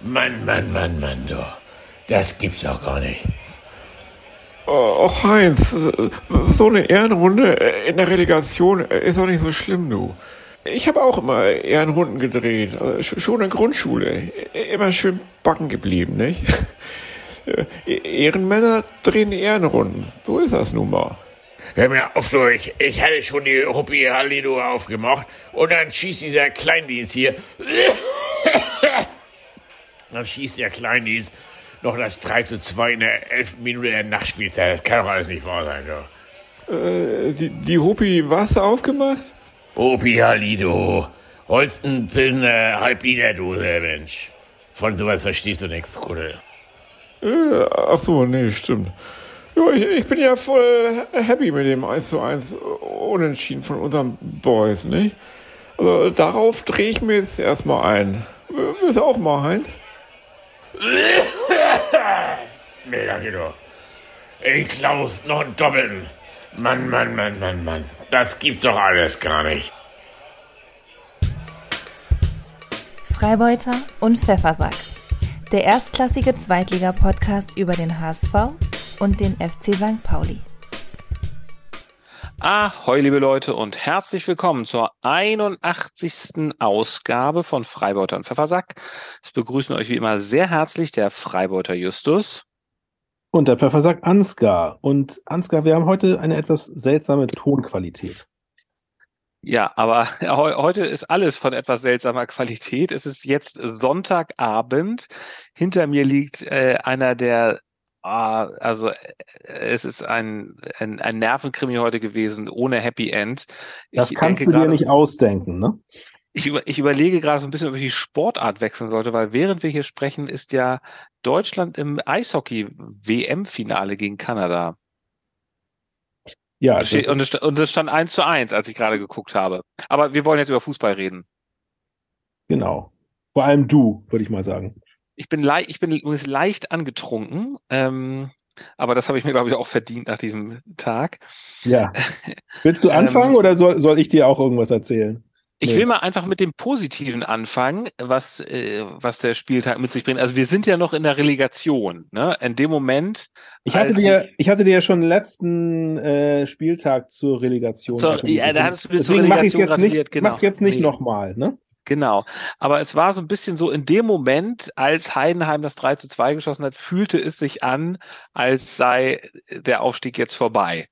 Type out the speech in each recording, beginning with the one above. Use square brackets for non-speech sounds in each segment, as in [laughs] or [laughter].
Mann, Mann, Mann, Mann, du. Das gibt's doch gar nicht. Och, Heinz, so eine Ehrenrunde in der Relegation ist auch nicht so schlimm, du. Ich habe auch immer Ehrenrunden gedreht, also schon in der Grundschule. Immer schön backen geblieben, nicht? [laughs] Ehrenmänner drehen Ehrenrunden. So ist das nun mal. Hör mir auf, du, ich, ich hatte schon die Ruppi Halido aufgemacht und dann schießt dieser Kleindienst hier. [laughs] dann schießt der Kleindienst noch das 3 zu 2 in der 11. Minute der Nachspielzeit. Das kann doch alles nicht wahr sein, du. Äh, die, die Ruppi was aufgemacht? Ruppi Halido. Holsten Pilsner Halbliterdose, Mensch. Von sowas verstehst du nichts, Kuddel. Äh, ach so, nee, stimmt. Ja, ich, ich, bin ja voll happy mit dem 1 zu 1 Unentschieden von unseren Boys, nicht? Also darauf drehe ich mir jetzt erstmal ein. Willst du auch mal, Heinz? [laughs] danke doch. Ich Klaus, noch einen Doppelten. Mann, Mann, Mann, Mann, Mann. Das gibt's doch alles gar nicht. Freibeuter und Pfeffersack. Der erstklassige Zweitliga-Podcast über den HSV und den FC St. Pauli. Ahoi, liebe Leute, und herzlich willkommen zur 81. Ausgabe von Freibeuter und Pfeffersack. Es begrüßen euch wie immer sehr herzlich der Freibeuter Justus. Und der Pfeffersack Ansgar. Und Ansgar, wir haben heute eine etwas seltsame Tonqualität. Ja, aber [laughs] heute ist alles von etwas seltsamer Qualität. Es ist jetzt Sonntagabend. Hinter mir liegt äh, einer der Ah, also äh, es ist ein, ein, ein Nervenkrimi heute gewesen, ohne Happy End. Das ich kannst du dir nicht ausdenken, ne? Ich, über, ich überlege gerade so ein bisschen, ob ich die Sportart wechseln sollte, weil während wir hier sprechen, ist ja Deutschland im Eishockey-WM-Finale gegen Kanada. Ja. Und es, und es stand eins zu eins, als ich gerade geguckt habe. Aber wir wollen jetzt über Fußball reden. Genau. Vor allem du, würde ich mal sagen. Ich bin, leicht, ich bin übrigens leicht angetrunken, ähm, aber das habe ich mir, glaube ich, auch verdient nach diesem Tag. Ja. [laughs] Willst du anfangen ähm, oder soll, soll ich dir auch irgendwas erzählen? Ich nee. will mal einfach mit dem Positiven anfangen, was, äh, was der Spieltag mit sich bringt. Also wir sind ja noch in der Relegation. Ne? In dem Moment. Ich hatte dir, ich hatte dir ja schon letzten äh, Spieltag zur Relegation. So, ja, da hattest du mir Deswegen mache ich jetzt nicht, genau. mach's jetzt nicht nee. nochmal. Ne? Genau. Aber es war so ein bisschen so, in dem Moment, als Heidenheim das 3 zu 2 geschossen hat, fühlte es sich an, als sei der Aufstieg jetzt vorbei.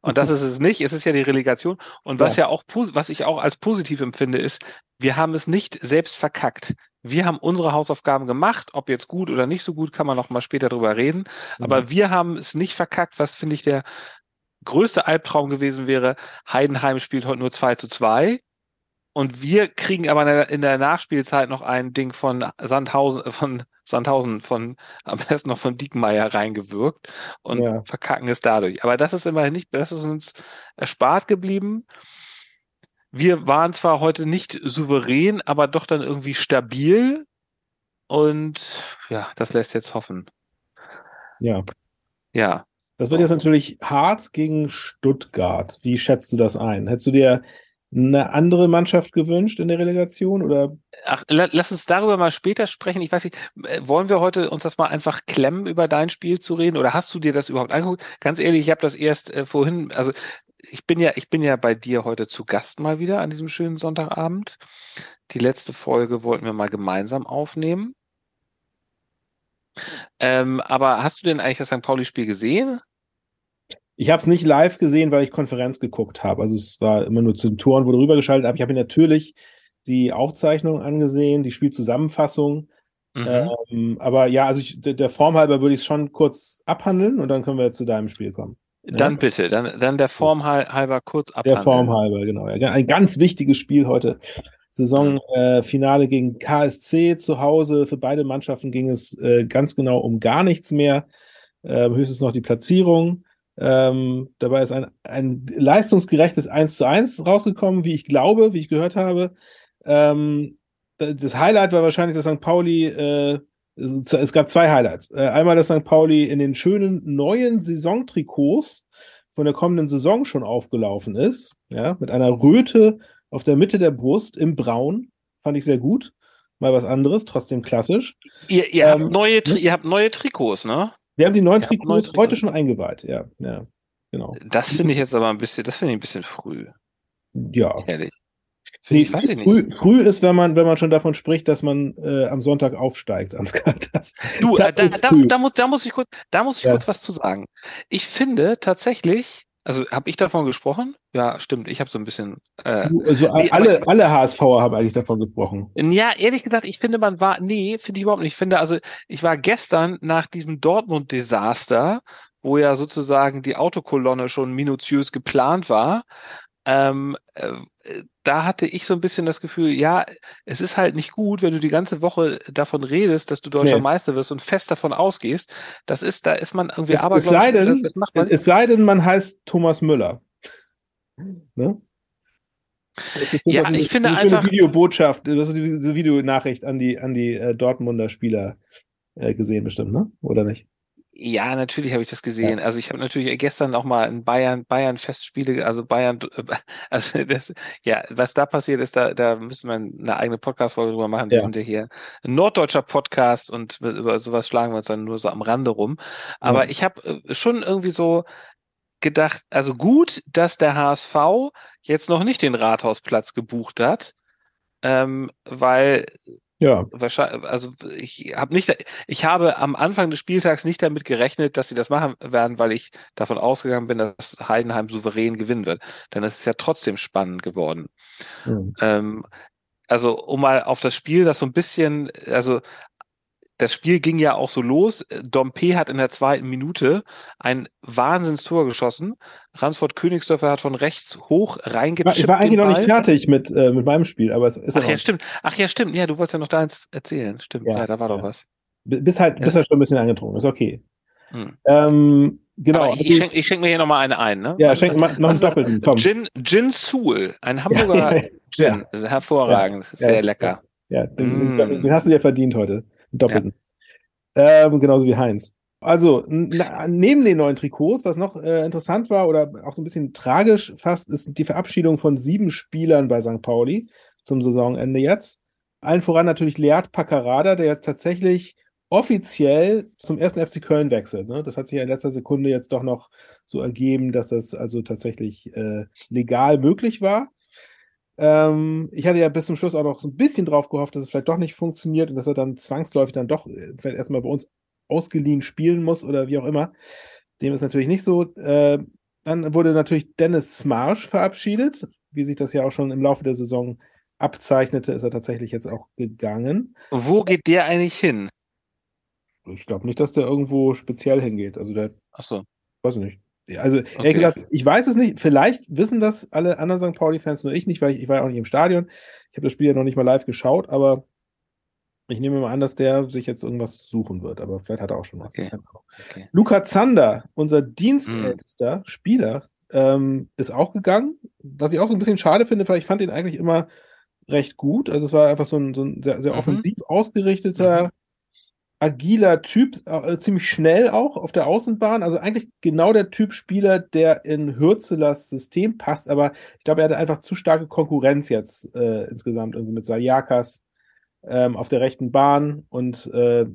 Und das ist es nicht. Es ist ja die Relegation. Und was ja, ja auch, was ich auch als positiv empfinde, ist, wir haben es nicht selbst verkackt. Wir haben unsere Hausaufgaben gemacht. Ob jetzt gut oder nicht so gut, kann man noch mal später drüber reden. Mhm. Aber wir haben es nicht verkackt, was finde ich der größte Albtraum gewesen wäre. Heidenheim spielt heute nur 2 zu 2 und wir kriegen aber in der Nachspielzeit noch ein Ding von Sandhausen, äh, von Sandhausen, von, am besten noch von Diekenmeier reingewirkt und ja. verkacken es dadurch. Aber das ist immerhin nicht, das ist uns erspart geblieben. Wir waren zwar heute nicht souverän, aber doch dann irgendwie stabil. Und ja, das lässt jetzt hoffen. Ja. Ja. Das wird jetzt natürlich hart gegen Stuttgart. Wie schätzt du das ein? Hättest du dir eine andere Mannschaft gewünscht in der Relegation oder? Ach, lass uns darüber mal später sprechen. Ich weiß nicht, äh, wollen wir heute uns das mal einfach klemmen, über dein Spiel zu reden oder hast du dir das überhaupt angeguckt? Ganz ehrlich, ich habe das erst äh, vorhin, also ich bin ja, ich bin ja bei dir heute zu Gast mal wieder an diesem schönen Sonntagabend. Die letzte Folge wollten wir mal gemeinsam aufnehmen. Ähm, aber hast du denn eigentlich das St. Pauli-Spiel gesehen? Ich habe es nicht live gesehen, weil ich Konferenz geguckt habe. Also es war immer nur zu den Toren, wurde rübergeschaltet. Aber ich habe mir natürlich die Aufzeichnung angesehen, die Spielzusammenfassung. Mhm. Ähm, aber ja, also ich, der Form halber würde ich es schon kurz abhandeln und dann können wir zu deinem Spiel kommen. Dann ja? bitte, dann, dann der Form halber kurz abhandeln. Der Form halber, genau. Ein ganz wichtiges Spiel heute. Saisonfinale äh, gegen KSC zu Hause. Für beide Mannschaften ging es äh, ganz genau um gar nichts mehr. Äh, höchstens noch die Platzierung. Ähm, dabei ist ein, ein leistungsgerechtes 1 zu 1 rausgekommen, wie ich glaube, wie ich gehört habe. Ähm, das Highlight war wahrscheinlich, dass St. Pauli, äh, es gab zwei Highlights. Äh, einmal, dass St. Pauli in den schönen neuen Saisontrikots von der kommenden Saison schon aufgelaufen ist, ja, mit einer Röte auf der Mitte der Brust im Braun, fand ich sehr gut. mal was anderes, trotzdem klassisch. Ihr, ihr, Ähm, habt neue, ne? ihr habt neue Trikots, ne? Wir haben die neuen Trikots heute schon eingeweiht, ja. ja genau. Das finde ich jetzt aber ein bisschen, das finde ich ein bisschen früh, Ja. ehrlich. Nee, ich, weiß ich nicht. früh, früh ist, wenn man, wenn man schon davon spricht, dass man äh, am Sonntag aufsteigt ans Kaltas. Du, Das äh, da, ist da, früh. da, muss, da muss ich kurz, da muss ich Ja. kurz was zu sagen. Ich finde tatsächlich, also habe ich davon gesprochen? Ja, stimmt. Ich habe so ein bisschen. Äh, Also Nee, alle, aber- alle HSVer haben eigentlich davon gesprochen. ja, ehrlich gesagt, ich finde, man war, nee, finde ich überhaupt nicht. Ich finde, also ich war gestern nach diesem Dortmund-Desaster, wo ja sozusagen die Autokolonne schon minutiös geplant war. Ähm, äh, da hatte ich so ein bisschen das Gefühl, ja, es ist halt nicht gut, wenn du die ganze Woche davon redest, dass du deutscher Nee. Meister wirst und fest davon ausgehst. Das ist, da ist man irgendwie Es- aber es sei denn, das Es, sei denn, man heißt Thomas Müller. Ne? Ja, eine- ich finde einfach- Videobotschaft, das ist diese Videonachricht an die, an die äh, Dortmunder Spieler äh, gesehen, bestimmt, ne? Oder nicht? Ja, natürlich habe ich das gesehen. Also ich habe natürlich gestern auch mal in Bayern Bayern Festspiele, also Bayern, [laughs] also das, ja, was da passiert ist, da, da müssen wir eine eigene Podcast-Folge drüber machen. Wir Ja. sind ja hier ein norddeutscher Podcast und über sowas schlagen wir uns dann nur so am Rande rum. Aber Ja. ich habe äh, schon irgendwie so gedacht, also gut, dass der HSV jetzt noch nicht den Rathausplatz gebucht hat, ähm, weil Ja. wahrscheinlich, also ich habe nicht, ich habe am Anfang des Spieltags nicht damit gerechnet, dass sie das machen werden, weil ich davon ausgegangen bin, dass Heidenheim souverän gewinnen wird. Dann ist es ja trotzdem spannend geworden. Mhm. Ähm, also um mal auf das Spiel, das so ein bisschen, also das Spiel ging ja auch so los. Dompe hat in der zweiten Minute ein Wahnsinnstor geschossen. Ransford Königsdörfer hat von rechts hoch reingechippt. ich war eigentlich noch nicht fertig mit, äh, mit meinem Spiel, aber es ist Ach ja, stimmt. Ach ja, stimmt. Ja, du wolltest ja noch deins erzählen. Stimmt. Ja, Ja, da war doch ja. was. bis halt, bis Ja. halt schon ein bisschen angetrunken, ist okay. Hm. Ähm, genau. Aber ich, ich schenke schenk mir hier nochmal eine ein, ne? ja, schenk mal noch einen doppelten, komm. Gin, Gin Soul, ein Hamburger [laughs] Gin. Hervorragend, sehr lecker. Ja, den, Mm. den hast du dir verdient heute. Doppelten. Ähm, genauso wie Heinz. Also, neben den neuen Trikots, was noch äh, interessant war oder auch so ein bisschen tragisch fast, ist die Verabschiedung von sieben Spielern bei St. Pauli zum Saisonende jetzt. Allen voran natürlich Leat Paccarada, der jetzt tatsächlich offiziell zum ersten FC Köln wechselt. Ne? Das hat sich ja in letzter Sekunde jetzt doch noch so ergeben, dass das also tatsächlich äh, legal möglich war. Ähm, ich hatte ja bis zum Schluss auch noch so ein bisschen drauf gehofft, dass es vielleicht doch nicht funktioniert und dass er dann zwangsläufig dann doch äh, vielleicht erstmal bei uns ausgeliehen spielen muss oder wie auch immer. Dem ist natürlich nicht so. Äh, dann wurde natürlich Dennis Smarsch verabschiedet. Wie sich das ja auch schon im Laufe der Saison abzeichnete, ist er tatsächlich jetzt auch gegangen. Wo geht der eigentlich hin? Ich glaube nicht, dass der irgendwo speziell hingeht. Also der, Achso. weiß ich nicht. Also, ehrlich Okay. gesagt, ich weiß es nicht. Vielleicht wissen das alle anderen St. Pauli-Fans, nur ich nicht, weil ich, ich war ja auch nicht im Stadion. Ich habe das Spiel ja noch nicht mal live geschaut, aber ich nehme mal an, dass der sich jetzt irgendwas suchen wird. Aber vielleicht hat er auch schon was. Okay. Okay. Luca Zander, unser dienstältester Spieler, ähm, ist auch gegangen. Was ich auch so ein bisschen schade finde, weil ich fand ihn eigentlich immer recht gut. Also es war einfach so ein, so ein sehr, sehr Mhm. offensiv ausgerichteter, agiler Typ, äh, ziemlich schnell auch auf der Außenbahn. Also eigentlich genau der Typ Spieler, der in Hürzelers System passt. Aber ich glaube, er hatte einfach zu starke Konkurrenz jetzt äh, insgesamt irgendwie mit Sayakas ähm, auf der rechten Bahn und äh,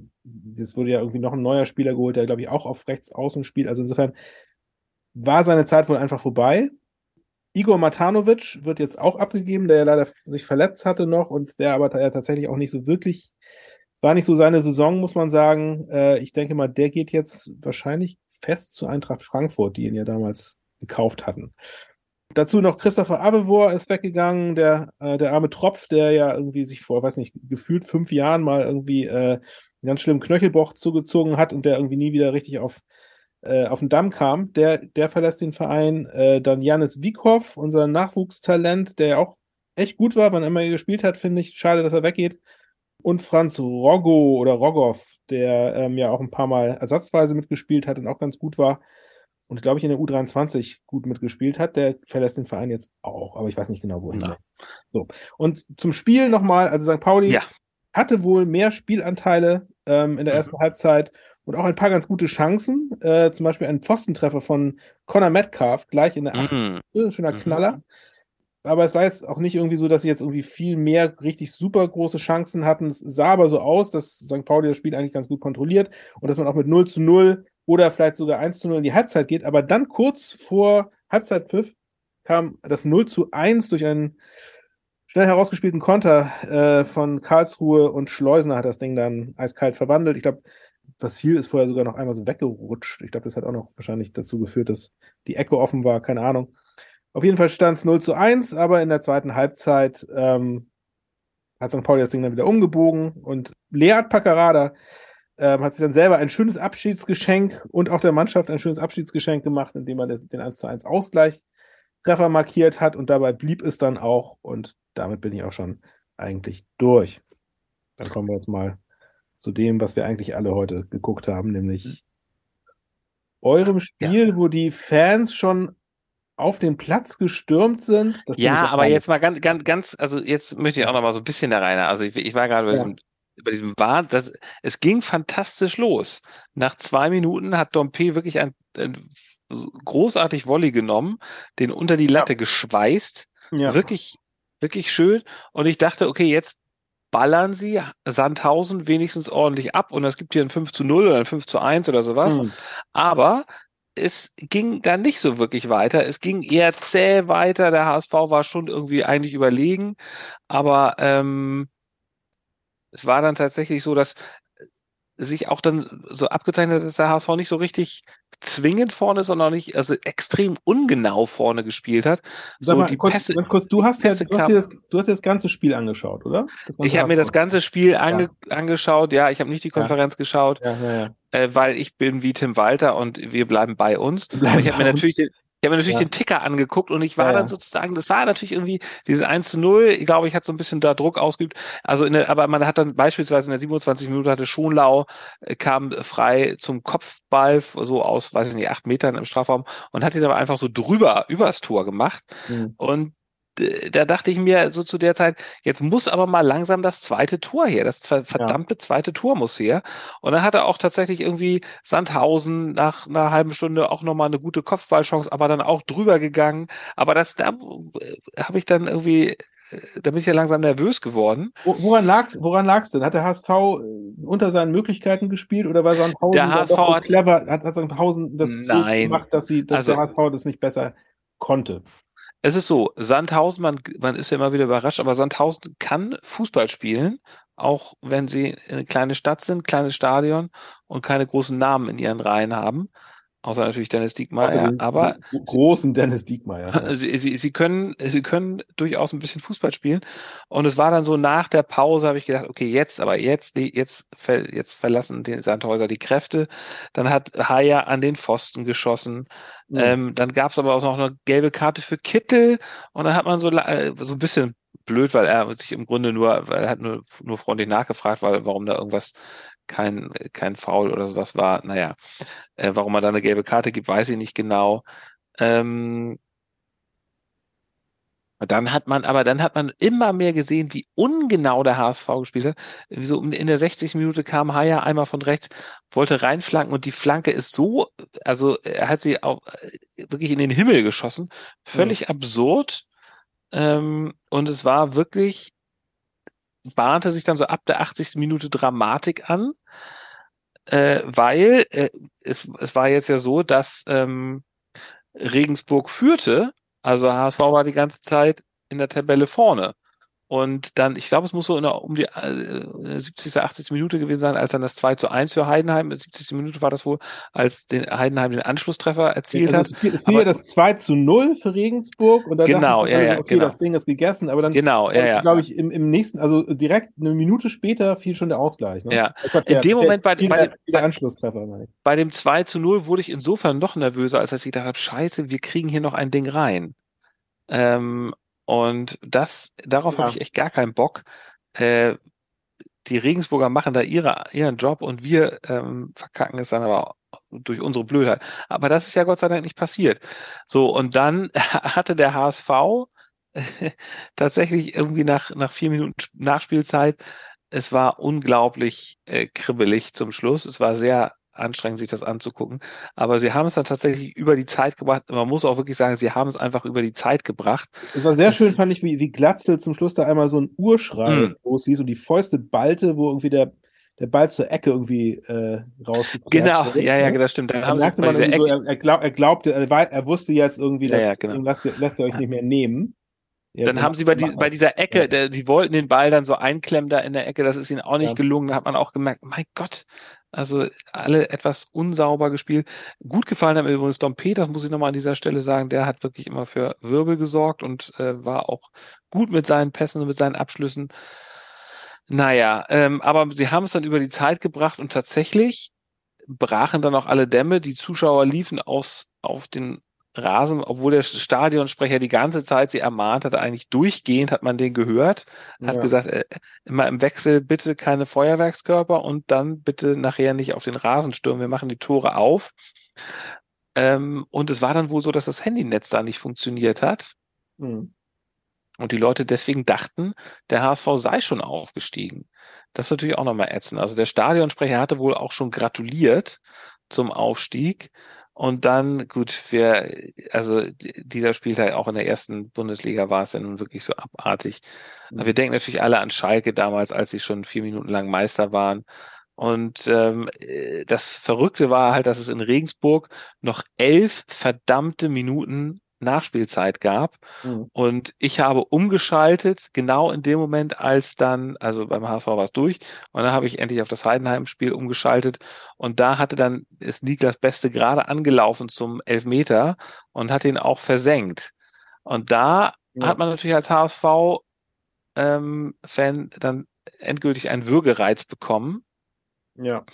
jetzt wurde ja irgendwie noch ein neuer Spieler geholt, der glaube ich auch auf rechts außen spielt. Also insofern war seine Zeit wohl einfach vorbei. Igor Matanovic wird jetzt auch abgegeben, der ja leider sich verletzt hatte noch und der aber ja tatsächlich auch nicht so wirklich, war nicht so seine Saison, muss man sagen. Äh, ich denke mal, der geht jetzt wahrscheinlich fest zu Eintracht Frankfurt, die ihn ja damals gekauft hatten. Dazu noch Christopher Abevor ist weggegangen, der, äh, der arme Tropf, der ja irgendwie sich vor, weiß nicht, gefühlt fünf Jahren mal irgendwie äh, einen ganz schlimmen Knöchelbruch zugezogen hat und der irgendwie nie wieder richtig auf, äh, auf den Damm kam. Der, der verlässt den Verein. Äh, dann Janis Wiekow, unser Nachwuchstalent, der ja auch echt gut war, wann immer er gespielt hat, finde ich. Schade, dass er weggeht. Und Franz Roggo oder Rogoff, der ähm, ja auch ein paar Mal ersatzweise mitgespielt hat und auch ganz gut war und glaube ich in der U23 gut mitgespielt hat, der verlässt den Verein jetzt auch, aber ich weiß nicht genau wohin. Na. So. Und zum Spiel nochmal, also St. Pauli Ja. hatte wohl mehr Spielanteile ähm, in der Mhm. ersten Halbzeit und auch ein paar ganz gute Chancen, äh, zum Beispiel ein Pfostentreffer von Conor Metcalf gleich in der achten Mhm. Minute, schöner Mhm. Knaller. Aber es war jetzt auch nicht irgendwie so, dass sie jetzt irgendwie viel mehr richtig super große Chancen hatten. Es sah aber so aus, dass St. Pauli das Spiel eigentlich ganz gut kontrolliert und dass man auch mit 0 zu 0 oder vielleicht sogar 1 zu 0 in die Halbzeit geht. Aber dann kurz vor Halbzeitpfiff kam das 0 zu 1 durch einen schnell herausgespielten Konter äh, von Karlsruhe und Schleusener hat das Ding dann eiskalt verwandelt. Ich glaube, Vassil ist vorher sogar noch einmal so weggerutscht. Ich glaube, das hat auch noch wahrscheinlich dazu geführt, dass die Ecke offen war, keine Ahnung. Auf jeden Fall stand es 0 zu 1, aber in der zweiten Halbzeit ähm, hat St. Pauli das Ding dann wieder umgebogen und Leat Paccarada ähm, hat sich dann selber ein schönes Abschiedsgeschenk und auch der Mannschaft ein schönes Abschiedsgeschenk gemacht, indem er den 1 zu 1 Ausgleich Treffer markiert hat und dabei blieb es dann auch und damit bin ich auch schon eigentlich durch. Dann kommen wir jetzt mal zu dem, was wir eigentlich alle heute geguckt haben, nämlich eurem Spiel, ja. wo die Fans schon auf den Platz gestürmt sind. ja, aber jetzt mal ganz, ganz, ganz, also jetzt möchte ich auch noch mal so ein bisschen da rein. Also ich, ich war gerade bei ja. diesem bei diesem war, das, es ging fantastisch los. Nach zwei Minuten hat Dompe wirklich ein, ein großartig Volley genommen, den unter die Latte ja. geschweißt. Ja. Wirklich, wirklich schön. Und ich dachte, okay, jetzt ballern sie Sandhausen wenigstens ordentlich ab und es gibt hier ein 5 zu 0 oder ein 5 zu 1 oder sowas. Mhm. Aber es ging dann nicht so wirklich weiter. Es ging eher zäh weiter. Der HSV war schon irgendwie eigentlich überlegen. Aber ähm, es war dann tatsächlich so, dass sich auch dann so abgezeichnet dass der HSV nicht so richtig zwingend vorne, sondern nicht, also extrem ungenau vorne gespielt hat. Sag so mal, die kurz, Pässe, kurz, du hast ja, du hast, das, du hast das ganze Spiel angeschaut, oder? Ich habe mir das ganze Spiel ange, ja. angeschaut, ja, ich habe nicht die Konferenz ja. geschaut, ja, äh, weil ich bin wie Tim Walter und wir bleiben bei uns. Bleiben ich habe mir natürlich den, habe mir natürlich ja. den Ticker angeguckt und ich war ja, dann sozusagen, das war natürlich irgendwie dieses 1 zu 0, ich glaube, ich hatte so ein bisschen da Druck ausgeübt. Also in der, aber man hat dann beispielsweise in der 27 Minute hatte Schonlau, äh, kam frei zum Kopfball, so aus, weiß ich nicht, acht Metern im Strafraum und hat ihn aber einfach so drüber, übers Tor gemacht. Mhm. Und da dachte ich mir so zu der Zeit, jetzt muss aber mal langsam das zweite Tor her. Das verdammte ja. zweite Tor muss her. Und dann hat er auch tatsächlich irgendwie Sandhausen nach einer halben Stunde auch nochmal eine gute Kopfballchance, aber dann auch drüber gegangen. Aber das, da äh, habe ich dann irgendwie, äh, da bin ich ja langsam nervös geworden. Woran lag's, woran lag's denn? Hat der HSV äh, unter seinen Möglichkeiten gespielt oder war Sandhausen der HSV so hat, clever, hat, hat Sandhausen das Nein. So gemacht, dass sie, dass also, der HSV das nicht besser konnte? Es ist so, Sandhausen, man, man ist ja immer wieder überrascht, aber Sandhausen kann Fußball spielen, auch wenn sie eine kleine Stadt sind, kleines Stadion und keine großen Namen in ihren Reihen haben. Außer natürlich Dennis Diekmeyer, aber großen Dennis Diekmeyer. [laughs] Sie, sie, sie können, sie können durchaus ein bisschen Fußball spielen. Und es war dann so nach der Pause, habe ich gedacht, okay, jetzt, aber jetzt, jetzt, jetzt verlassen die Sandhäuser die Kräfte. Dann hat Haya an den Pfosten geschossen. Mhm. Ähm, dann gab es aber auch noch eine gelbe Karte für Kittel. Und dann hat man so, äh, so ein bisschen blöd, weil er sich im Grunde nur, weil er hat nur, nur freundlich nachgefragt, weil, warum da irgendwas kein, kein Foul oder sowas war. Naja, äh, warum man da eine gelbe Karte gibt, weiß ich nicht genau. Ähm, dann hat man, aber dann hat man immer mehr gesehen, wie ungenau der HSV gespielt hat. So in der 60. Minute kam Haya einmal von rechts, wollte reinflanken und die Flanke ist so, also er hat sie auch äh, wirklich in den Himmel geschossen. Völlig mhm. absurd. Ähm, und es war wirklich bahnte sich dann so ab der 80. Minute Dramatik an, äh, weil äh, es, es war jetzt ja so, dass ähm, Regensburg führte, also HSV war die ganze Zeit in der Tabelle vorne. Und dann, ich glaube, es muss so in der, um die äh, 70., 80. Minute gewesen sein, als dann das 2 zu 1 für Heidenheim, 70. Minute war das wohl, als den Heidenheim den Anschlusstreffer erzielt ja, also hat. Es fiel ja das 2 zu 0 für Regensburg und dann genau, ja, ja, okay, genau. das Ding ist gegessen, aber dann, genau, ja, ja. glaube ich, im, im nächsten, also direkt eine Minute später fiel schon der Ausgleich. Ne? Ja, in dem Moment bei, bei, bei, Anschlusstreffer. Bei dem 2 zu 0 wurde ich insofern noch nervöser, als dass ich gedacht habe, scheiße, wir kriegen hier noch ein Ding rein. Ähm, und das, darauf ja. habe ich echt gar keinen Bock. Äh, die Regensburger machen da ihre, ihren Job und wir ähm, verkacken es dann aber durch unsere Blödheit. Aber das ist ja Gott sei Dank nicht passiert. So, und dann [laughs] hatte der HSV [laughs] tatsächlich irgendwie nach, nach vier Minuten Nachspielzeit, es war unglaublich äh, kribbelig zum Schluss. Es war sehr anstrengend, sich das anzugucken. Aber sie haben es dann tatsächlich über die Zeit gebracht. Man muss auch wirklich sagen, sie haben es einfach über die Zeit gebracht. Es war sehr Das- schön, fand ich, wie, wie Glatzel zum Schluss da einmal so ein Urschrei Mhm. losließ und die Fäuste ballte, wo irgendwie der, der Ball zur Ecke irgendwie äh, rausgepresst Genau, wurde, ja, ja, ne? das stimmt. Dann Da haben sie merkte man so, er, er, glaub, er glaubte, er, wei- er wusste jetzt irgendwie, Ja, dass ja, genau. lasst, lasst ihr euch nicht mehr nehmen. Ja, dann genau, haben sie bei, die, bei dieser Ecke, Ja. der, die wollten den Ball dann so einklemmen da in der Ecke, das ist ihnen auch nicht Ja. gelungen. Da hat man auch gemerkt, mein Gott, also alle etwas unsauber gespielt. Gut gefallen mir übrigens Dom Peters, muss ich nochmal an dieser Stelle sagen, der hat wirklich immer für Wirbel gesorgt und äh, war auch gut mit seinen Pässen und mit seinen Abschlüssen. Naja, ähm, aber sie haben es dann über die Zeit gebracht und tatsächlich brachen dann auch alle Dämme. Die Zuschauer liefen aus, auf den Rasen, obwohl der Stadionsprecher die ganze Zeit sie ermahnt hatte, eigentlich durchgehend hat man den gehört, hat Ja. gesagt, äh, immer im Wechsel bitte keine Feuerwerkskörper und dann bitte nachher nicht auf den Rasen stürmen, wir machen die Tore auf. Ähm, und es war dann wohl so, dass das Handynetz da nicht funktioniert hat Mhm. und die Leute deswegen dachten, der HSV sei schon aufgestiegen. Das ist natürlich auch nochmal ätzend. Also der Stadionsprecher hatte wohl auch schon gratuliert zum Aufstieg. Und dann, gut, wir, also dieser Spieltag auch in der ersten Bundesliga war es ja nun wirklich so abartig. Aber wir denken natürlich alle an Schalke damals, als sie schon vier Minuten lang Meister waren. Und ähm, äh, das Verrückte war halt, dass es in Regensburg noch elf verdammte Minuten Nachspielzeit gab. Mhm. Und ich habe umgeschaltet, genau in dem Moment, als dann, also beim HSV war es durch, und dann habe ich endlich auf das Heidenheim-Spiel umgeschaltet. Und da hatte dann, ist Niklas Beste gerade angelaufen zum Elfmeter und hat ihn auch versenkt. Und da Ja. hat man natürlich als HSV ähm, Fan dann endgültig einen Würgereiz bekommen. Ja.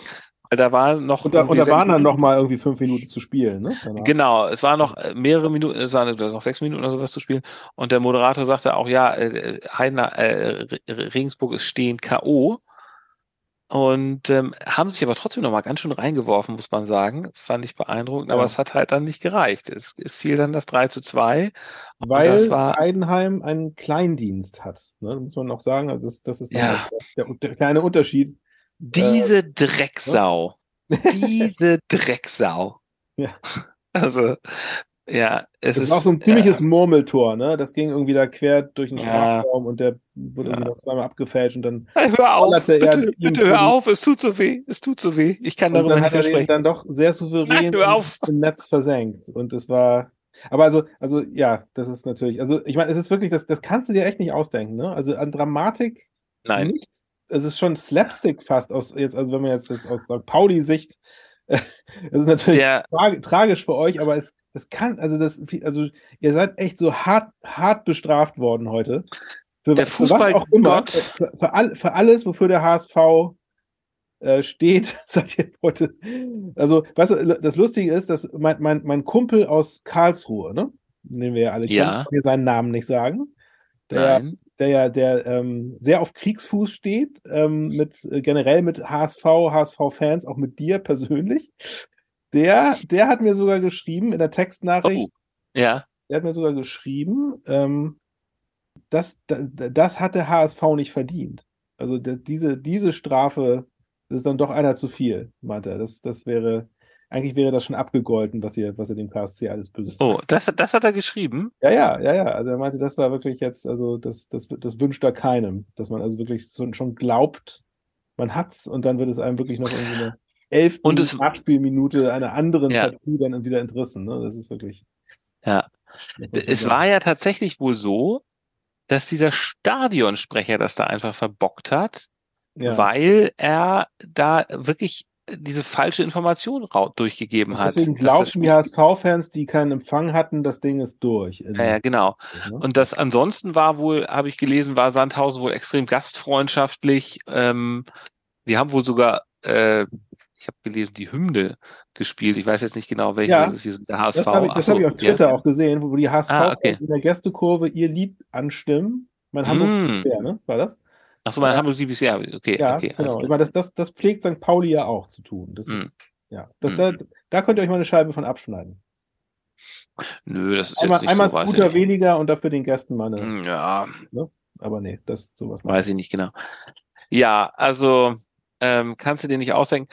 Da war noch. Und da, und da waren dann noch mal irgendwie fünf Minuten zu spielen, ne? Danach. Genau, es waren noch äh, mehrere Minuten, es waren noch sechs Minuten oder sowas zu spielen. Und der Moderator sagte auch, ja, äh, Heidenheim, äh, Re- Regensburg ist stehend K.O. Und ähm, haben sich aber trotzdem noch mal ganz schön reingeworfen, muss man sagen. Fand ich beeindruckend, aber Ja. es hat halt dann nicht gereicht. Es, es fiel dann das 3 zu 2. Und Weil war, Heidenheim einen Kleindienst hat, ne? muss man noch sagen. Also das, das ist Ja. nochmal der, der kleine Unterschied. Diese Drecksau. [laughs] diese Drecksau. Ja. Also, ja, es Das ist. war auch so ein ziemliches Murmeltor, ne? Das ging irgendwie da quer durch den Ja. Strafraum und der wurde irgendwie Ja. noch zweimal abgefälscht und dann, Äh, Hör auf, bitte, bitte hör auf, es tut so weh, es tut so weh. Ich kann darüber dann nicht hat er sprechen. dann doch sehr souverän Nein, im Netz versenkt. Und es war, aber also, also ja, das ist natürlich, also ich meine, es ist wirklich, das, das kannst du dir echt nicht ausdenken, ne? Also an Dramatik Nein, nichts. Es ist schon Slapstick fast aus jetzt, also wenn man jetzt das aus St. Pauli-Sicht, [laughs] das ist natürlich der, trag, tragisch für euch, aber es, das kann, also das, also ihr seid echt so hart, hart bestraft worden heute. Für, Der wa- für was auch immer, für, für, all, für alles, wofür der HSV äh, steht, [laughs] seid ihr heute. Also, weißt du, das Lustige ist, dass mein, mein, mein Kumpel aus Karlsruhe, ne? Den wir ja alle Ja. kennen, ich kann mir seinen Namen nicht sagen. Der, nein, der ja der ähm, sehr auf Kriegsfuß steht, ähm, mit äh, generell mit HSV, HSV-Fans, auch mit dir persönlich. Der, der hat mir sogar geschrieben in der Textnachricht, oh, ja, der hat mir sogar geschrieben, ähm, das, das, das hat der HSV nicht verdient. Also diese, diese Strafe, das ist dann doch einer zu viel, meint er. Das, das wäre, eigentlich wäre das schon abgegolten, was ihr, was ihr dem KSC alles Böses oh, das, das hat er geschrieben. ja, ja, ja, ja. Also er meinte, das war wirklich jetzt, also das, das, das wünscht er keinem, dass man also wirklich so, schon glaubt, man hat's und dann wird es einem wirklich noch irgendwie eine elf Und es- Nachspielminute einer anderen Ja. Partie dann wieder entrissen. Ne? Das ist wirklich. Ja. Es war ja tatsächlich wohl so, dass dieser Stadionsprecher das da einfach verbockt hat, ja. weil er da wirklich diese falsche Information durchgegeben hat. Deswegen glaubten die HSV-Fans, die keinen Empfang hatten, das Ding ist durch. Ja, ja, genau. ne? Und das ansonsten war wohl, habe ich gelesen, war Sandhausen wohl extrem gastfreundschaftlich. Ähm, die haben wohl sogar, äh, ich habe gelesen, die Hymne gespielt. Ich weiß jetzt nicht genau, welche. Ja. das ist. Wir sind der HSV. Das habe ich, Ach das so, hab ich auf ja. Twitter auch gesehen, wo die HSV-Fans Ah, okay. in der Gästekurve ihr Lied anstimmen. Mein Hamburg Mm. ne? War das? Ach so, mein Ja. Hamburg DBC, ja, okay, Ja, okay. genau. Ich meine, das, das, das pflegt St. Pauli ja auch zu tun. Das Mm. ist, ja. Das, Mm. da, da könnt ihr euch mal eine Scheibe von abschneiden. Nö, das ist Einmal, jetzt nicht einmal so, Scooter nicht. weniger und dafür den Gästen mal eine. Hm, Ja, Aber nee, das sowas. weiß ich nicht genau. Ja, also ähm, kannst du dir nicht ausdenken.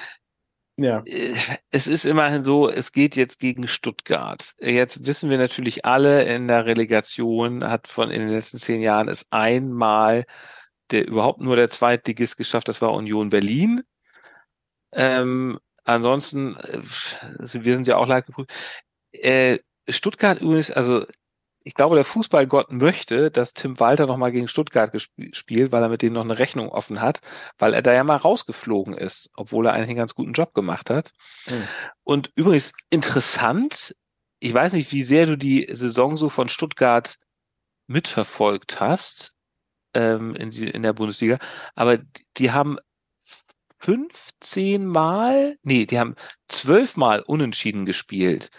Ja. Äh, es ist immerhin so, es geht jetzt gegen Stuttgart. Jetzt wissen wir natürlich alle, in der Relegation hat von in den letzten zehn Jahren es einmal der überhaupt nur der Zweitligist geschafft, das war Union Berlin. Ähm, ansonsten, äh, wir sind ja auch leid geprüft. Äh, Stuttgart übrigens, also ich glaube, der Fußballgott möchte, dass Tim Walter nochmal gegen Stuttgart spielt, weil er mit denen noch eine Rechnung offen hat, weil er da ja mal rausgeflogen ist, obwohl er eigentlich einen ganz guten Job gemacht hat. Mhm. Und übrigens interessant, ich weiß nicht, wie sehr du die Saison so von Stuttgart mitverfolgt hast ähm, in, die, in der Bundesliga, aber die haben 15 Mal, nee, die haben zwölf Mal unentschieden gespielt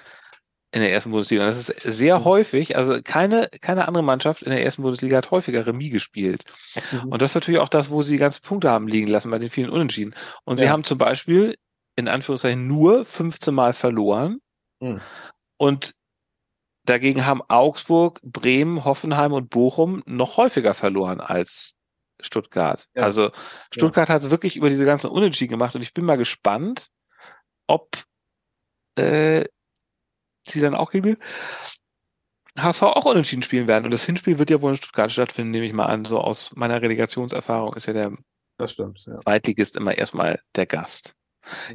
in der ersten Bundesliga. Das ist sehr mhm. häufig, also keine, keine andere Mannschaft in der ersten Bundesliga hat häufiger Remis gespielt. Mhm. Und das ist natürlich auch das, wo sie die ganzen Punkte haben liegen lassen bei den vielen Unentschieden. Und ja. sie haben zum Beispiel in Anführungszeichen nur 15 Mal verloren. Mhm. Und dagegen haben Augsburg, Bremen, Hoffenheim und Bochum noch häufiger verloren als Stuttgart. Ja. Also Stuttgart ja. hat es wirklich über diese ganzen Unentschieden gemacht und ich bin mal gespannt, ob äh, sie dann auch gegen HSV auch unentschieden spielen werden. Und das Hinspiel wird ja wohl in Stuttgart stattfinden, nehme ich mal an. So aus meiner Relegationserfahrung ist ja der das stimmt, ja. Zweitligist immer erstmal der Gast.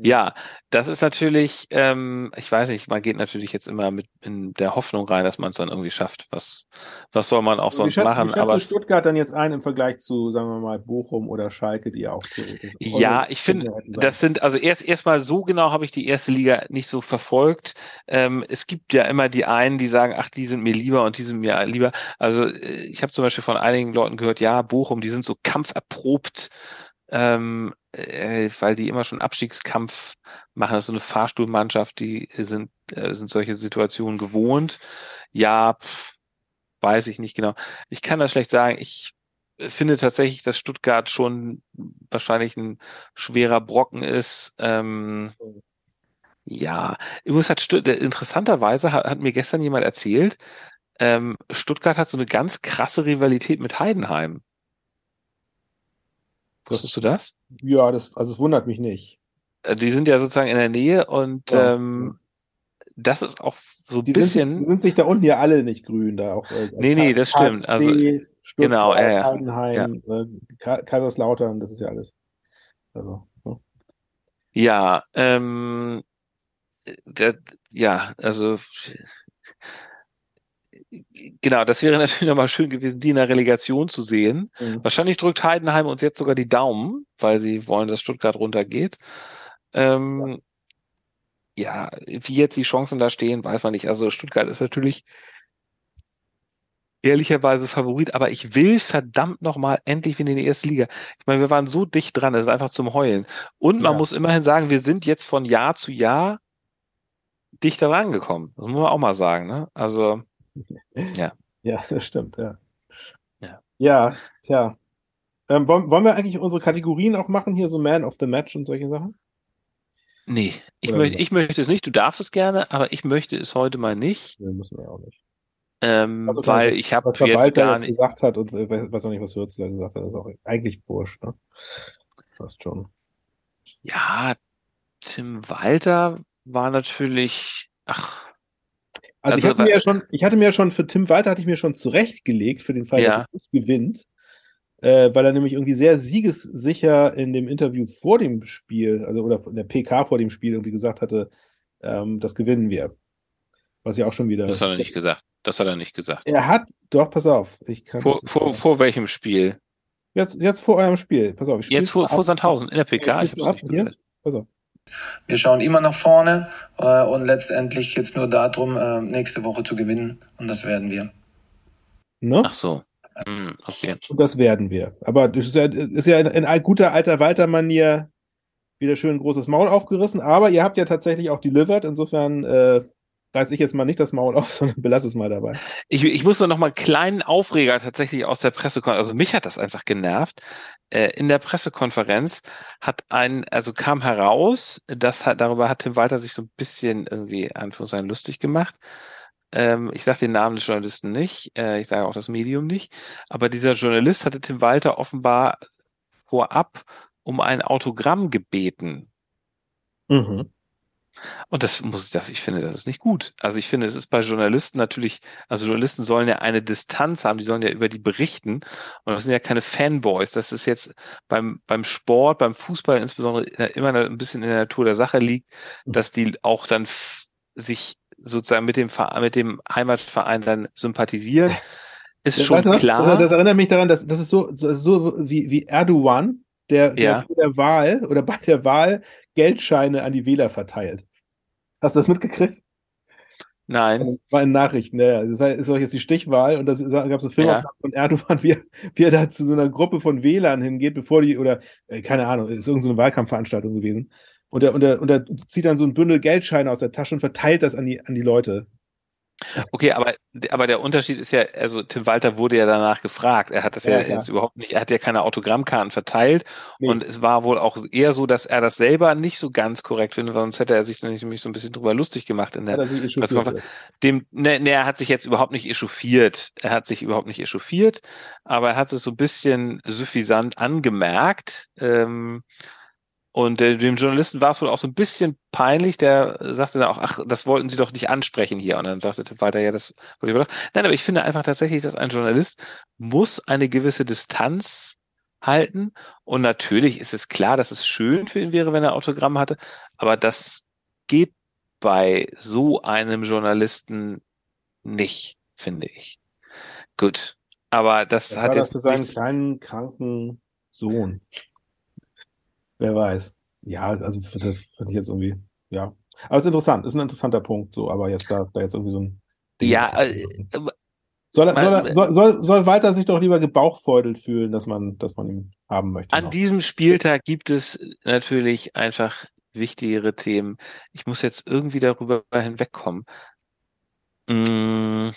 Ja, das ist natürlich, ähm, ich weiß nicht, man geht natürlich jetzt immer mit in der Hoffnung rein, dass man es dann irgendwie schafft. Was, was soll man auch sonst schätzt, machen? Wie aber Stuttgart dann jetzt ein im Vergleich zu, sagen wir mal, Bochum oder Schalke, die ja auch theoretisch. Ja, ich finde, das sind, also erst erstmal so genau habe ich die erste Liga nicht so verfolgt. Ähm, es gibt ja immer die einen, die sagen, ach, die sind mir lieber und die sind mir lieber. Also äh, ich habe zum Beispiel von einigen Leuten gehört, ja, Bochum, die sind so kampferprobt ähm, äh, weil die immer schon Abstiegskampf machen. Das ist so eine Fahrstuhlmannschaft, die sind, äh, sind solche Situationen gewohnt. Ja, pff, weiß ich nicht genau. Ich kann das schlecht sagen. Ich finde tatsächlich, dass Stuttgart schon wahrscheinlich ein schwerer Brocken ist. Ähm, ja, übrigens hat Stutt interessanterweise hat, hat mir gestern jemand erzählt, ähm, Stuttgart hat so eine ganz krasse Rivalität mit Heidenheim. Wusstest du das? Ja, das, also es wundert mich nicht. Äh, die sind ja sozusagen in der Nähe und ja. ähm, das ist auch so ein bisschen. Sind, sind sich da unten ja alle nicht grün da auch. Äh, nee, nee, das stimmt. Also genau, ja, ja. Heidenheim, ja. Äh, Kaiserslautern, das ist ja alles. Also. So. Ja, ähm, der, ja, also genau, das wäre [laughs] natürlich nochmal schön gewesen, die in der Relegation zu sehen. Mhm. Wahrscheinlich drückt Heidenheim uns jetzt sogar die Daumen, weil sie wollen, dass Stuttgart runtergeht. Ähm, ja. ja, wie jetzt die Chancen da stehen, weiß man nicht. Also Stuttgart ist natürlich ehrlicherweise Favorit, aber ich will verdammt nochmal endlich wieder in die erste Liga. Ich meine, wir waren so dicht dran, es ist einfach zum Heulen. Und man ja. muss immerhin sagen, wir sind jetzt von Jahr zu Jahr dichter rangekommen. Das muss man auch mal sagen, ne? Also, ja. [laughs] Ja, das stimmt, ja. Ja, ja tja. Ähm, wollen, wollen wir eigentlich unsere Kategorien auch machen, hier so Man of the Match und solche Sachen? Nee, ich, möchte, ich möchte es nicht. Du darfst es gerne, aber ich möchte es heute mal nicht. Nee, müssen wir auch nicht. Ähm, also, weil ich habe jetzt gar nicht gesagt hat und äh, weiß auch nicht, was Würzler gesagt hat, das ist auch eigentlich Bursch, ne? Fast schon. Ja, Tim Walter war natürlich, ach, also, also ich hatte mir ja schon, ich hatte mir ja schon für Tim Walter hatte ich mir schon zurechtgelegt für den Fall, ja. dass er nicht gewinnt, äh, weil er nämlich irgendwie sehr siegessicher in dem Interview vor dem Spiel, also oder in der PK vor dem Spiel irgendwie gesagt hatte, ähm, das gewinnen wir. Was ja auch schon wieder. Das hat er nicht gesagt. Das hat er nicht gesagt. Er hat, doch, pass auf. Ich kann vor, vor, vor welchem Spiel? Jetzt, jetzt vor eurem Spiel. Pass auf. jetzt vor, vor Sandhausen in der PK. Ich, ich hab's nicht Hier? Pass auf. Wir schauen immer nach vorne äh, und letztendlich jetzt nur darum, äh, nächste Woche zu gewinnen und das werden wir. Ne? Ach so. Hm, okay. Und das werden wir. Aber das ist ja, ist ja in, in guter alter Walter-Manier wieder schön ein großes Maul aufgerissen. Aber ihr habt ja tatsächlich auch delivered. Insofern äh, reiß ich jetzt mal nicht das Maul auf, [laughs] sondern belasse es mal dabei. Ich, ich muss nur noch mal einen kleinen Aufreger tatsächlich aus der Pressekonferenz, also mich hat das einfach genervt. Äh, in der Pressekonferenz hat ein, also kam heraus, dass hat, darüber hat Tim Walter sich so ein bisschen irgendwie Anführungszeichen lustig gemacht. Ähm, ich sage den Namen des Journalisten nicht, äh, ich sage auch das Medium nicht, aber dieser Journalist hatte Tim Walter offenbar vorab um ein Autogramm gebeten Mhm. Und das muss ich, ich finde, das ist nicht gut. Also ich finde, es ist bei Journalisten natürlich, also Journalisten sollen ja eine Distanz haben, die sollen ja über die berichten. Und das sind ja keine Fanboys. Das ist jetzt beim, beim Sport, beim Fußball insbesondere immer ein bisschen in der Natur der Sache liegt, dass die auch dann sich sozusagen mit dem, mit dem Heimatverein dann sympathisieren. Ist Ja, schon klar. Das erinnert mich daran, dass das ist so, so, so wie, wie Erdogan, der, der Ja. vor der Wahl oder bei der Wahl Geldscheine an die Wähler verteilt. Hast du das mitgekriegt? Nein. War in Nachrichten, ja. Das war, ist auch jetzt die Stichwahl und da gab es eine Filmaufnahme von Erdogan, [laughs] wie, er- wie er da zu so einer Gruppe von Wählern hingeht, bevor die, oder äh, keine Ahnung, ist irgendeine so Wahlkampfveranstaltung gewesen. Und er, und, er, und er zieht dann so ein Bündel Geldscheine aus der Tasche und verteilt das an die, an die Leute. Okay, aber, aber der Unterschied ist ja, also Tim Walter wurde ja danach gefragt. Er hat das ja, Ja, jetzt überhaupt nicht, er hat ja keine Autogrammkarten verteilt. Nee. Und es war wohl auch eher so, dass er das selber nicht so ganz korrekt findet, sonst hätte er sich nämlich so ein bisschen drüber lustig gemacht in der er. Pressekonferenz. Dem, ne, ne, er hat sich jetzt überhaupt nicht echauffiert. Er hat sich überhaupt nicht echauffiert, aber er hat es so ein bisschen suffisant angemerkt. Ähm, und äh, dem Journalisten war es wohl auch so ein bisschen peinlich, der sagte dann auch, ach, das wollten Sie doch nicht ansprechen hier. Und dann sagte Walter, ja, das wollte ich doch. Nein, aber ich finde einfach tatsächlich, dass ein Journalist muss eine gewisse Distanz halten. Und natürlich ist es klar, dass es schön für ihn wäre, wenn er Autogramm hatte, aber das geht bei so einem Journalisten nicht, finde ich. Gut. Aber das Das hat war das jetzt für seinen kleinen, kranken Sohn. Wer weiß. Ja, also das finde ich jetzt irgendwie, ja. Aber es ist interessant, ist ein interessanter Punkt, so, aber jetzt da, da jetzt irgendwie so ein Ding- Ja, äh, soll, er, soll, man- soll, soll, soll Walter sich doch lieber gebauchfeudelt fühlen, dass man, dass man ihn haben möchte. An noch. diesem Spieltag gibt es natürlich einfach wichtigere Themen. Ich muss jetzt irgendwie darüber hinwegkommen. Mm,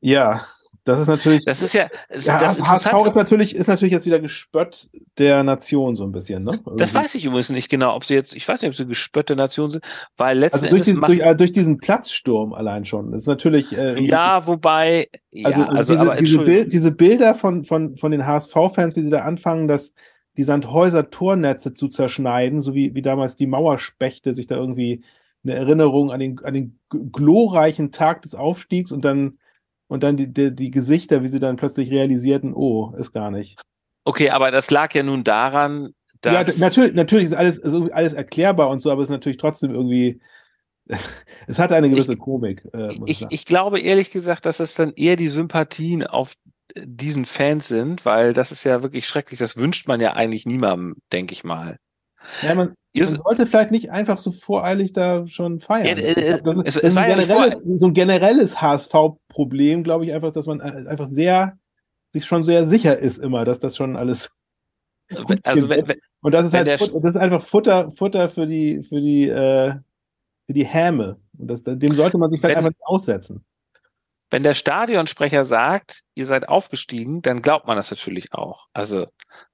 Ja, das ist natürlich. Das ist ja, es- ja, das HSV ist natürlich, ist natürlich jetzt wieder Gespött der Nation so ein bisschen, ne? das Irgendwie. weiß ich übrigens nicht genau, ob sie jetzt, ich weiß nicht, ob sie gespötte Nation sind, weil letzten Also durch, diesen, durch, äh, durch diesen Platzsturm allein schon. Das ist natürlich. Äh, ja, wobei, ja, Also, also, also, diese, diese, Bild, diese Bilder von, von, von den HSV-Fans, wie sie da anfangen, dass die Sandhäuser Tornetze zu zerschneiden, so wie, wie damals die Mauerspechte sich da irgendwie eine Erinnerung an den, an den glorreichen Tag des Aufstiegs und dann, und dann die, die, die Gesichter, wie sie dann plötzlich realisierten, oh, ist gar nicht. okay, aber das lag ja nun daran, Ja, dass, d- natürlich, natürlich ist alles, ist alles erklärbar und so, aber es ist natürlich trotzdem irgendwie, [laughs] es hat eine gewisse Ich- Komik, äh, ich ich, ich glaube ehrlich gesagt, dass es dann eher die Sympathien auf diesen Fans sind, weil das ist ja wirklich schrecklich. Das wünscht man ja eigentlich niemandem, denke ich mal. Ja, man, man sollte vielleicht nicht einfach so voreilig da schon feiern. Ja, äh, glaub, es- das, es das ist war ein generelles, so ein generelles HSV-Problem, glaube ich, einfach, dass man einfach sehr, sich schon sehr sicher ist immer, dass das schon alles Also wenn, wird. wenn, Und das ist halt der Fut- das ist einfach Futter, Futter für die, für die, äh, für die Häme. Und das, dem sollte man sich vielleicht Wenn- einfach nicht aussetzen. Wenn der Stadionsprecher sagt, ihr seid aufgestiegen, dann glaubt man das natürlich auch. Also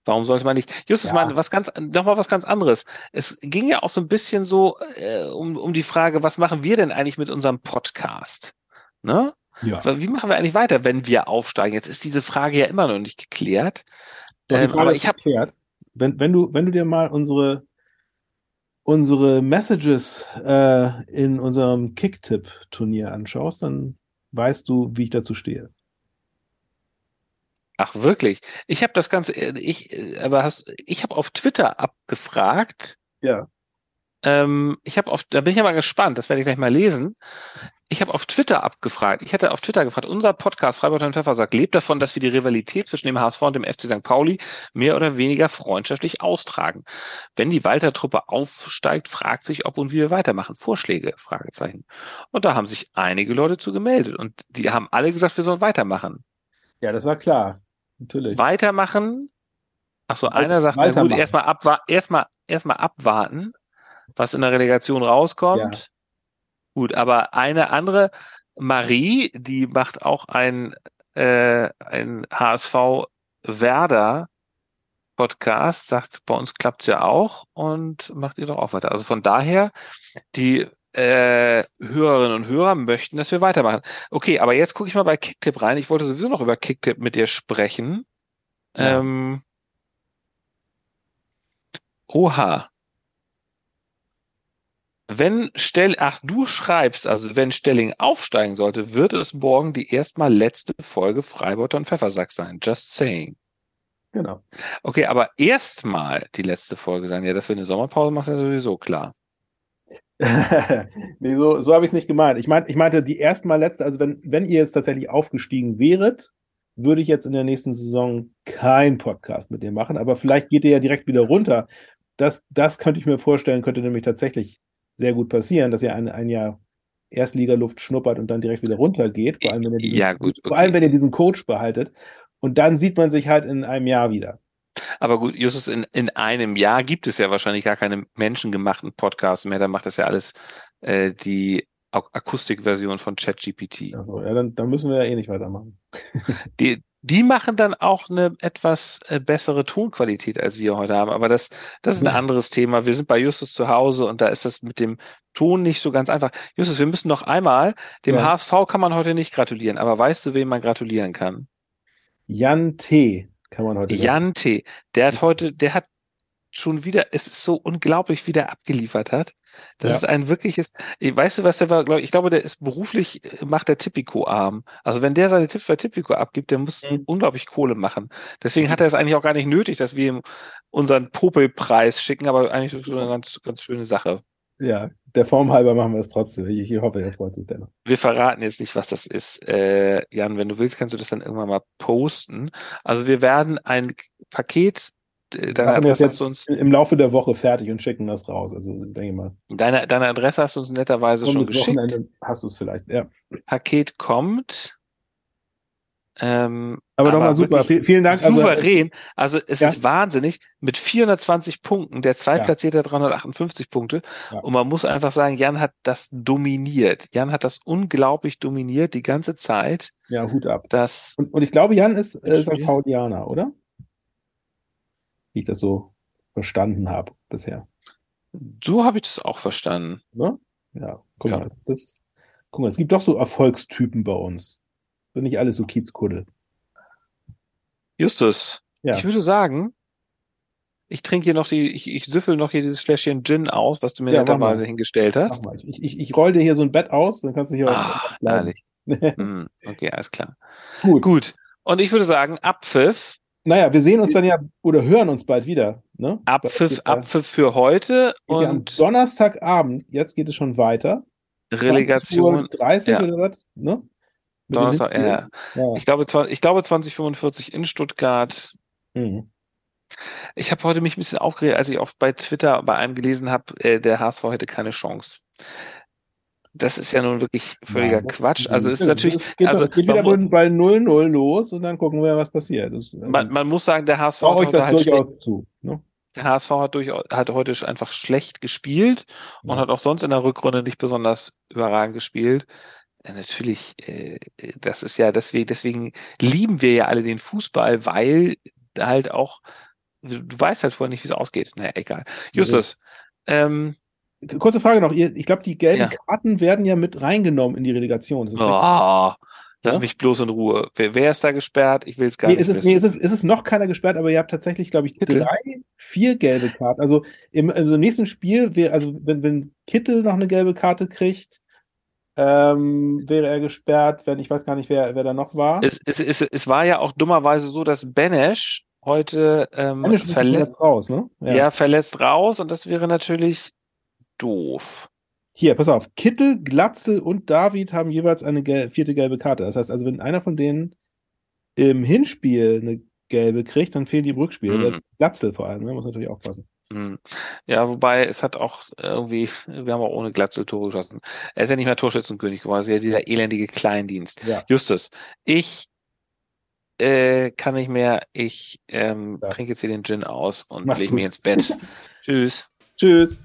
warum sollte man nicht? Justus, Ja. mal was ganz, noch mal was ganz anderes. Es ging ja auch so ein bisschen so äh, um, um die Frage, was machen wir denn eigentlich mit unserem Podcast? Ne? Ja. Wie machen wir eigentlich weiter, wenn wir aufsteigen? Jetzt ist diese Frage ja immer noch nicht geklärt. Ähm, aber ich habe geklärt. Wenn, wenn, du, wenn du dir mal unsere, unsere Messages äh, in unserem Kicktipp-Turnier anschaust, dann weißt du, wie ich dazu stehe. Ach wirklich? Ich habe das Ganze, äh, ich, äh, aber hast, ich habe auf Twitter abgefragt. Ja. Ähm, ich habe auf, da bin ich ja mal gespannt. Das werde ich gleich mal lesen. Ich habe auf Twitter abgefragt. Ich hatte auf Twitter gefragt. Unser Podcast Freiburg und Pfeffersack lebt davon, dass wir die Rivalität zwischen dem HSV und dem FC St. Pauli mehr oder weniger freundschaftlich austragen. Wenn die Walter-Truppe aufsteigt, fragt sich, ob und wie wir weitermachen. Vorschläge? Fragezeichen. Und da haben sich einige Leute zu gemeldet und die haben alle gesagt, wir sollen weitermachen. Ja, das war klar. Natürlich. Weitermachen. Ach so, einer sagt, na gut, erstmal abwa erstmal, erstmal abwarten, was in der Relegation rauskommt. Ja. Gut, aber eine andere, Marie, die macht auch ein, äh, ein HSV Werder Podcast, sagt, bei uns klappt's ja auch und macht ihr doch auch weiter. Also von daher, die äh, Hörerinnen und Hörer möchten, dass wir weitermachen. Okay, aber jetzt gucke ich mal bei Kicktip rein. Ich wollte sowieso noch über Kicktip mit dir sprechen. Ja. Ähm, oha. Wenn Stell, ach, du schreibst, also wenn Stelling aufsteigen sollte, wird es morgen die erstmal letzte Folge Freibeuter und Pfeffersack sein. Just saying. Genau. Okay, aber erstmal die letzte Folge sein. Ja, dass wir eine Sommerpause machen, ist ja sowieso klar. [laughs] nee, so, so habe ich es nicht gemeint. Ich, mein, ich meinte die erstmal letzte, also wenn, wenn ihr jetzt tatsächlich aufgestiegen wäret, würde ich jetzt in der nächsten Saison kein Podcast mit dir machen, aber vielleicht geht ihr ja direkt wieder runter. Das, das könnte ich mir vorstellen, könnte nämlich tatsächlich sehr gut passieren, dass ihr ein, ein Jahr Erstligaluft schnuppert und dann direkt wieder runtergeht. Vor allem, wenn ihr diesen, Ja, gut, vor okay. allem, wenn ihr diesen Coach behaltet. Und dann sieht man sich halt in einem Jahr wieder. Aber gut, Justus, in, in einem Jahr gibt es ja wahrscheinlich gar keine menschengemachten Podcasts mehr. Da macht das ja alles äh, die Ak Akustikversion von ChatGPT. Also, ja, dann, dann müssen wir ja eh nicht weitermachen. Die, die machen dann auch eine etwas äh, bessere Tonqualität, als wir heute haben. Aber das, das ist ein anderes Thema. Wir sind bei Justus zu Hause und da ist das mit dem Ton nicht so ganz einfach. Justus, wir müssen noch einmal, dem Ja. HSV kann man heute nicht gratulieren, aber weißt du, wem man gratulieren kann? Jan T. kann man heute sagen. Jan T. Der hat heute, der hat schon wieder, es ist so unglaublich, wie der abgeliefert hat. Das Ja. ist ein wirkliches, ich- weißt du, was der war, glaub, ich glaube, der ist beruflich, äh, macht der Tipico-Arm. Also wenn der seine Tipps bei Tipico abgibt, der muss Mhm. unglaublich Kohle machen. Deswegen hat er es eigentlich auch gar nicht nötig, dass wir ihm unseren Popelpreis schicken, aber eigentlich ist es so eine ganz, ganz schöne Sache. Ja, der Form halber machen wir es trotzdem. Ich, ich hoffe, er freut sich dennoch. Wir verraten jetzt nicht, was das ist. Äh, Jan, wenn du willst, kannst du das dann irgendwann mal posten. Also wir werden ein Paket, deine Machen Adresse jetzt hast du uns, im Laufe der Woche fertig und schicken das raus. Also denke ich mal. deine, deine Adresse hast du uns netterweise schon Kommendes geschickt. Wochenende hast du es vielleicht. Ja. Paket kommt. Ähm, Aber, nochmal super. Vielen, Dank. Also, souverän. Also es Ja. ist wahnsinnig. Mit 420 Punkten, der Zweitplatzierte hat 358 Punkte. Ja. Und man muss einfach sagen, Jan hat das dominiert. Jan hat das unglaublich dominiert die ganze Zeit. ja, Hut ab. Das, Und, und ich glaube, Jan ist äh, St. Paulianer, oder? Wie ich das so verstanden habe bisher. so habe ich das auch verstanden. Ne? Ja, guck Ja. mal. Das, guck mal, es gibt doch so Erfolgstypen bei uns. Sind nicht alles so Kiezkuddel. Justus, Ja. ich würde sagen, ich trinke hier noch die, ich, ich süffel noch hier dieses Fläschchen Gin aus, was du mir Ja, netterweise hingestellt hast. Ich, ich, ich roll dir hier so ein Bett aus, dann kannst du hier Ah, bleiben. herrlich. [laughs] Hm, okay, alles klar. Gut. Gut. Und ich würde sagen, Abpfiff, Naja, wir sehen uns dann ja oder hören uns bald wieder. Ne? Abpfiff, Abpfiff für heute ja am und Donnerstagabend, jetzt geht es schon weiter. Relegation 30 ja. oder was? Ne? Mit Donnerstag, ja. Ja. Ich glaube, 20, ich glaube 2045 in Stuttgart. Mhm. Ich habe heute mich ein bisschen aufgeregt, als ich auf bei Twitter bei einem gelesen habe, äh, der HSV hätte keine Chance. Das ist ja nun wirklich völliger Ja, das- Quatsch. Also es ist natürlich, Es geht, also es geht wieder mu- bei 0-0 los und dann gucken wir, was passiert. Das, man, man muss sagen, der HSV hat heute halt durchaus zu. Ne? der HSV hat durchaus, hat heute einfach schlecht gespielt und Ja. hat auch sonst in der Rückrunde nicht besonders überragend gespielt. Ja, natürlich, äh, das ist ja deswegen, deswegen lieben wir ja alle den Fußball, weil halt auch, du, du weißt halt vorher nicht, wie es ausgeht. Naja, egal. Justus, ähm, Kurze Frage noch. Ich glaube, die gelben Ja. Karten werden ja mit reingenommen in die Relegation. Das oh, lass Ja? mich bloß in Ruhe. Wer, wer ist da gesperrt? Ich will es gar Nee, nicht ist es, wissen. nee, ist es, ist es noch keiner gesperrt, aber ihr habt tatsächlich, glaube ich, Kittel? drei, vier gelbe Karten. Also im, im nächsten Spiel, wär, also wenn, wenn Kittel noch eine gelbe Karte kriegt, ähm, wäre er gesperrt, wenn ich weiß gar nicht, wer, wer da noch war. es, es, es, es war ja auch dummerweise so, dass Benesch heute ähm, verletzt, raus, ne? ja. verletzt raus und das wäre natürlich doof. Hier, pass auf. Kittel, Glatzel und David haben jeweils eine gel vierte gelbe Karte. Das heißt also, wenn einer von denen im Hinspiel eine gelbe kriegt, dann fehlen die im Rückspiel. Mhm. Der Glatzel vor allem, ne? muss natürlich aufpassen. Hm. Ja, wobei es hat auch irgendwie, [laughs] wir haben auch ohne Glatzel Tore geschossen. Er ist ja nicht mehr Torschützenkönig geworden, es ist ja dieser elendige Kleindienst. Ja. Justus, ich äh, kann nicht mehr, ich ähm, Ja. trinke jetzt hier den Gin aus und lege mich ins Bett. [laughs] Tschüss. Tschüss.